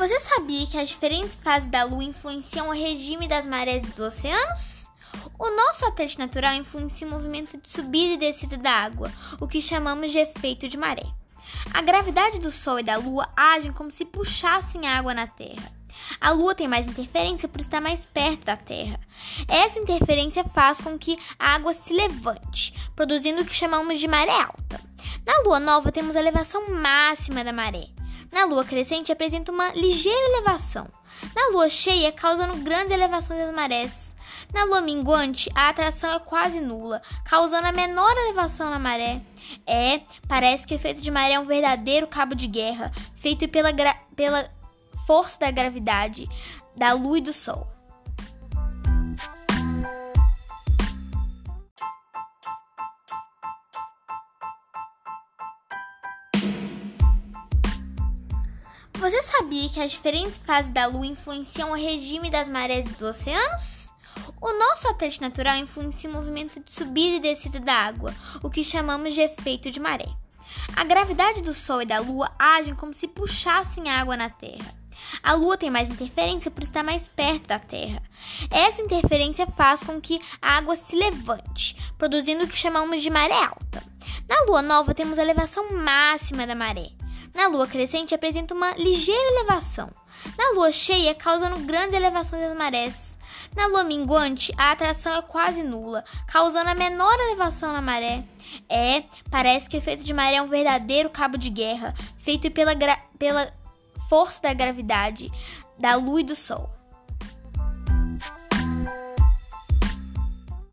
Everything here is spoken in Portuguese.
Você sabia que as diferentes fases da Lua influenciam o regime das marés dos oceanos? O nosso satélite natural influencia o movimento de subida e descida da água, o que chamamos de efeito de maré. A gravidade do Sol e da Lua agem como se puxassem água na Terra. A Lua tem mais interferência por estar mais perto da Terra. Essa interferência faz com que a água se levante, produzindo o que chamamos de maré alta. Na Lua nova temos a elevação máxima da maré. Na lua crescente apresenta uma ligeira elevação. Na lua cheia, causando grandes elevações das marés. Na lua minguante, a atração é quase nula, causando a menor elevação na maré. É, parece que o efeito de maré é um verdadeiro cabo de guerra, feito pela, pela força da gravidade, da lua e do sol. Você sabia que as diferentes fases da Lua influenciam o regime das marés dos oceanos? O nosso satélite natural influencia o movimento de subida e descida da água, o que chamamos de efeito de maré. A gravidade do Sol e da Lua agem como se puxassem água na Terra. A Lua tem mais interferência por estar mais perto da Terra. Essa interferência faz com que a água se levante, produzindo o que chamamos de maré alta. Na Lua nova temos a elevação máxima da maré. Na lua crescente apresenta uma ligeira elevação. Na lua cheia, causando grandes elevações das marés. Na lua minguante, a atração é quase nula, causando a menor elevação na maré. É, parece que o efeito de maré é um verdadeiro cabo de guerra, feito pela, pela força da gravidade, da lua e do sol.